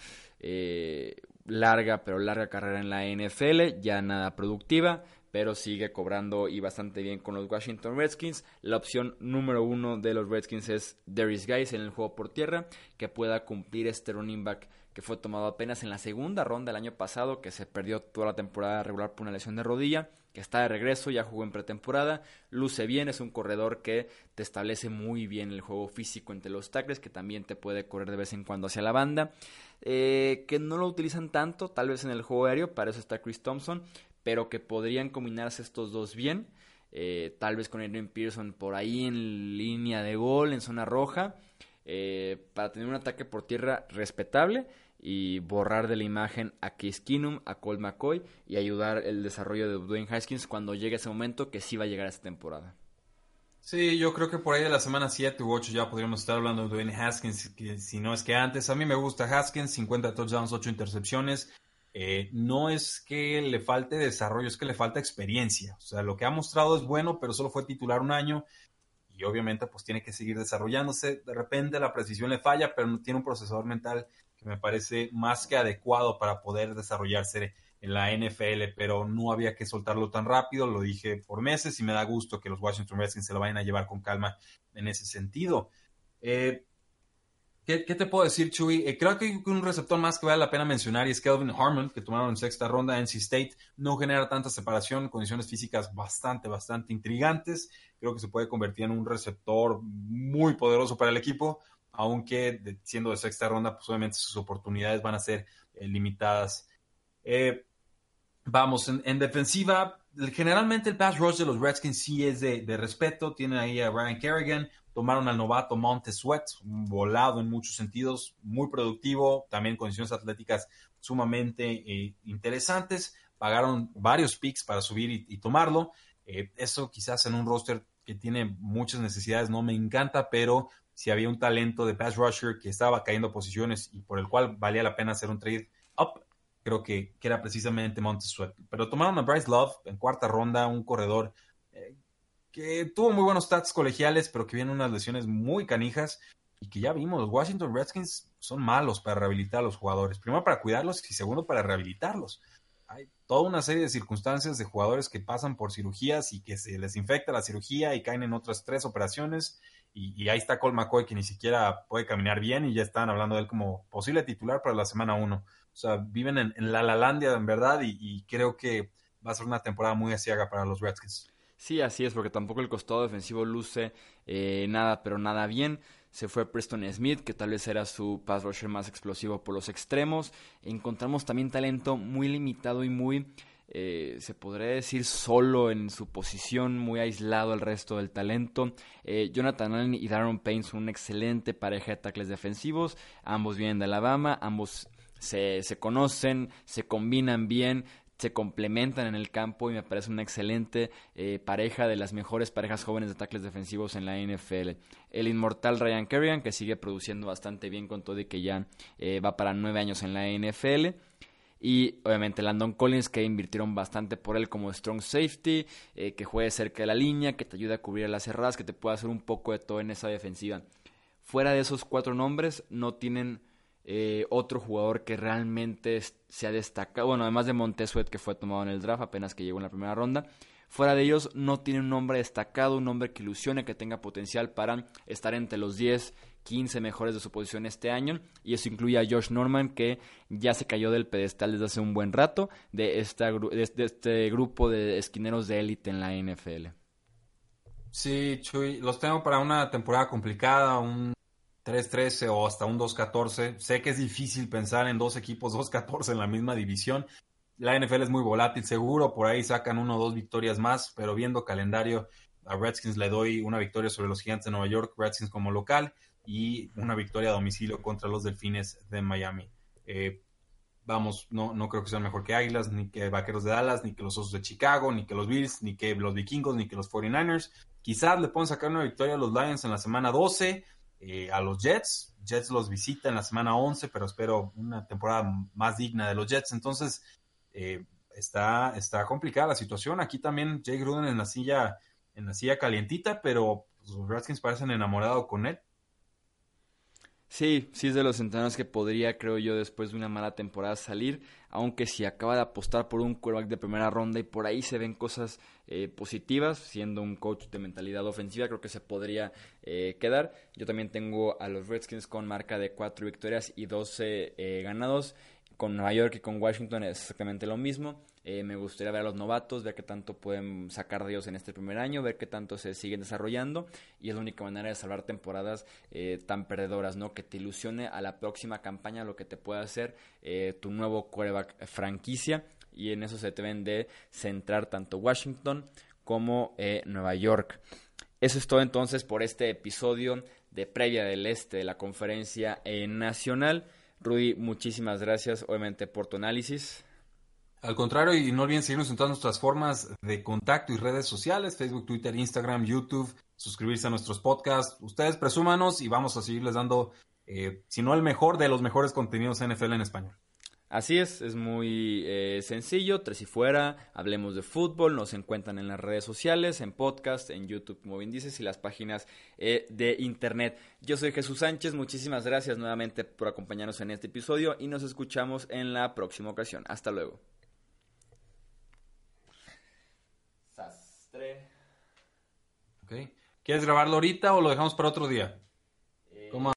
larga, pero larga carrera en la NFL, ya nada productiva pero sigue cobrando y bastante bien con los Washington Redskins. La opción número uno de los Redskins es Darius Guys en el juego por tierra, que pueda cumplir este running back que fue tomado apenas en la segunda ronda del año pasado, que se perdió toda la temporada regular por una lesión de rodilla, que está de regreso, ya jugó en pretemporada, luce bien, es un corredor que te establece muy bien el juego físico entre los tackles, que también te puede correr de vez en cuando hacia la banda, eh, que no lo utilizan tanto, tal vez en el juego aéreo, para eso está Chris Thompson, pero que podrían combinarse estos dos bien. Eh, tal vez con Adrian Pearson por ahí en línea de gol, en zona roja, eh, para tener un ataque por tierra respetable y borrar de la imagen a Case Keenum, a Cole McCoy y ayudar el desarrollo de Dwayne Haskins cuando llegue ese momento que sí va a llegar a esta temporada. Sí, yo creo que por ahí de la semana 7 u 8 ya podríamos estar hablando de Dwayne Haskins, si no es que antes. A mí me gusta Haskins, 50 touchdowns, 8 intercepciones. Eh, no es que le falte desarrollo, es que le falta experiencia. O sea, lo que ha mostrado es bueno, pero solo fue titular un año y obviamente pues tiene que seguir desarrollándose. De repente la precisión le falla, pero tiene un procesador mental que me parece más que adecuado para poder desarrollarse en la NFL, pero no había que soltarlo tan rápido, lo dije por meses y me da gusto que los Washington Redskins se lo vayan a llevar con calma en ese sentido. Eh, ¿Qué, te puedo decir, Chuy? Eh, creo que un receptor más que vale la pena mencionar y es Kelvin Harmon, que tomaron en sexta ronda. NC State no genera tanta separación, condiciones físicas bastante, bastante intrigantes. Creo que se puede convertir en un receptor muy poderoso para el equipo, aunque siendo de sexta ronda, pues obviamente sus oportunidades van a ser eh, limitadas. Eh, vamos, en, defensiva, generalmente el pass rush de los Redskins sí es de, de respeto. Tienen ahí a Ryan Kerrigan, Tomaron al novato Monte Sweat, volado en muchos sentidos, muy productivo, también condiciones atléticas sumamente eh, interesantes. Pagaron varios picks para subir y, tomarlo. Eh, eso quizás en un roster que tiene muchas necesidades no me encanta, pero si había un talento de pass rusher que estaba cayendo posiciones y por el cual valía la pena hacer un trade up, creo que, que era precisamente Montez Sweat. Pero tomaron a Bryce Love en cuarta ronda, un corredor que tuvo muy buenos stats colegiales, pero que viene unas lesiones muy canijas y que ya vimos, los Washington Redskins son malos para rehabilitar a los jugadores. Primero para cuidarlos y segundo para rehabilitarlos. Hay toda una serie de circunstancias de jugadores que pasan por cirugías y que se les infecta la cirugía y caen en otras tres operaciones. Y, ahí está Cole McCoy que ni siquiera puede caminar bien y ya están hablando de él como posible titular para la semana 1. O sea, viven en, la Lalandia en verdad y, creo que va a ser una temporada muy asiaga para los Redskins. Sí, así es, porque tampoco el costado defensivo luce eh, nada, pero nada bien. Se fue Preston Smith, que tal vez era su pass rusher más explosivo por los extremos. Encontramos también talento muy limitado y muy, eh, se podría decir, solo en su posición, muy aislado al resto del talento. Eh, Jonathan Allen y Darren Payne son una excelente pareja de tackles defensivos. Ambos vienen de Alabama, ambos se, se, conocen, se combinan bien, se complementan en el campo y me parece una excelente eh, pareja de las mejores parejas jóvenes de tackles defensivos en la NFL. El inmortal Ryan Kerrigan, que sigue produciendo bastante bien con todo y que ya eh, va para nueve años en la NFL. Y obviamente Landon Collins, que invirtieron bastante por él como strong safety, eh, que juegue cerca de la línea, que te ayude a cubrir las cerradas, que te pueda hacer un poco de todo en esa defensiva. Fuera de esos cuatro nombres, no tienen eh, otro jugador que realmente se ha destacado, bueno, además de Montesuet que fue tomado en el draft apenas que llegó en la primera ronda, fuera de ellos no tiene un nombre destacado, un nombre que ilusione, que tenga potencial para estar entre los 10, 15 mejores de su posición este año, y eso incluye a Josh Norman que ya se cayó del pedestal desde hace un buen rato de, esta, de este grupo de esquineros de élite en la NFL. Sí, Chuy, los tengo para una temporada complicada, un 3-13 o hasta un 2-14. Sé que es difícil pensar en dos equipos 2-14 en la misma división. La NFL es muy volátil, seguro por ahí sacan uno o dos victorias más, pero viendo calendario, a Redskins le doy una victoria sobre los Gigantes de Nueva York, Redskins como local, y una victoria a domicilio contra los Delfines de Miami. Eh, vamos, no, no creo que sean mejor que Águilas, ni que Vaqueros de Dallas, ni que los Osos de Chicago, ni que los Bills, ni que los Vikingos, ni que los 49ers. Quizás le puedan sacar una victoria a los Lions en la semana 12 eh, a los Jets. Jets los visita en la semana 11, pero espero una temporada más digna de los Jets. Entonces, eh, está, está complicada la situación. Aquí también Jay Gruden en la silla, en la silla calientita, pero los Redskins parecen enamorados con él. Sí, sí es de los entrenadores que podría, creo yo, después de una mala temporada salir, aunque si acaba de apostar por un quarterback de primera ronda y por ahí se ven cosas eh, positivas, siendo un coach de mentalidad ofensiva, creo que se podría eh, quedar. Yo también tengo a los Redskins con marca de 4 victorias y 12 eh, ganados. Con Nueva York y con Washington es exactamente lo mismo. Eh, me gustaría ver a los novatos, ver qué tanto pueden sacar de ellos en este primer año, ver qué tanto se siguen desarrollando. Y es la única manera de salvar temporadas eh, tan perdedoras, ¿no? Que te ilusione a la próxima campaña lo que te pueda hacer eh, tu nuevo quarterback franquicia. Y en eso se deben de centrar tanto Washington como Nueva York. Eso es todo entonces por este episodio de previa del este de la conferencia nacional. Rudy, muchísimas gracias obviamente por tu análisis. Al contrario, y no olviden seguirnos en todas nuestras formas de contacto y redes sociales, Facebook, Twitter, Instagram, YouTube, suscribirse a nuestros podcasts. Ustedes presúmanos y vamos a seguirles dando, eh, si no el mejor, de los mejores contenidos NFL en español. Así es, es muy eh, sencillo, tres y fuera, hablemos de fútbol, nos encuentran en las redes sociales, en podcast, en YouTube, como bien dices, y las páginas eh, de internet. Yo soy Jesús Sánchez, muchísimas gracias nuevamente por acompañarnos en este episodio y nos escuchamos en la próxima ocasión. Hasta luego. ¿Quieres grabarlo ahorita o lo dejamos para otro día?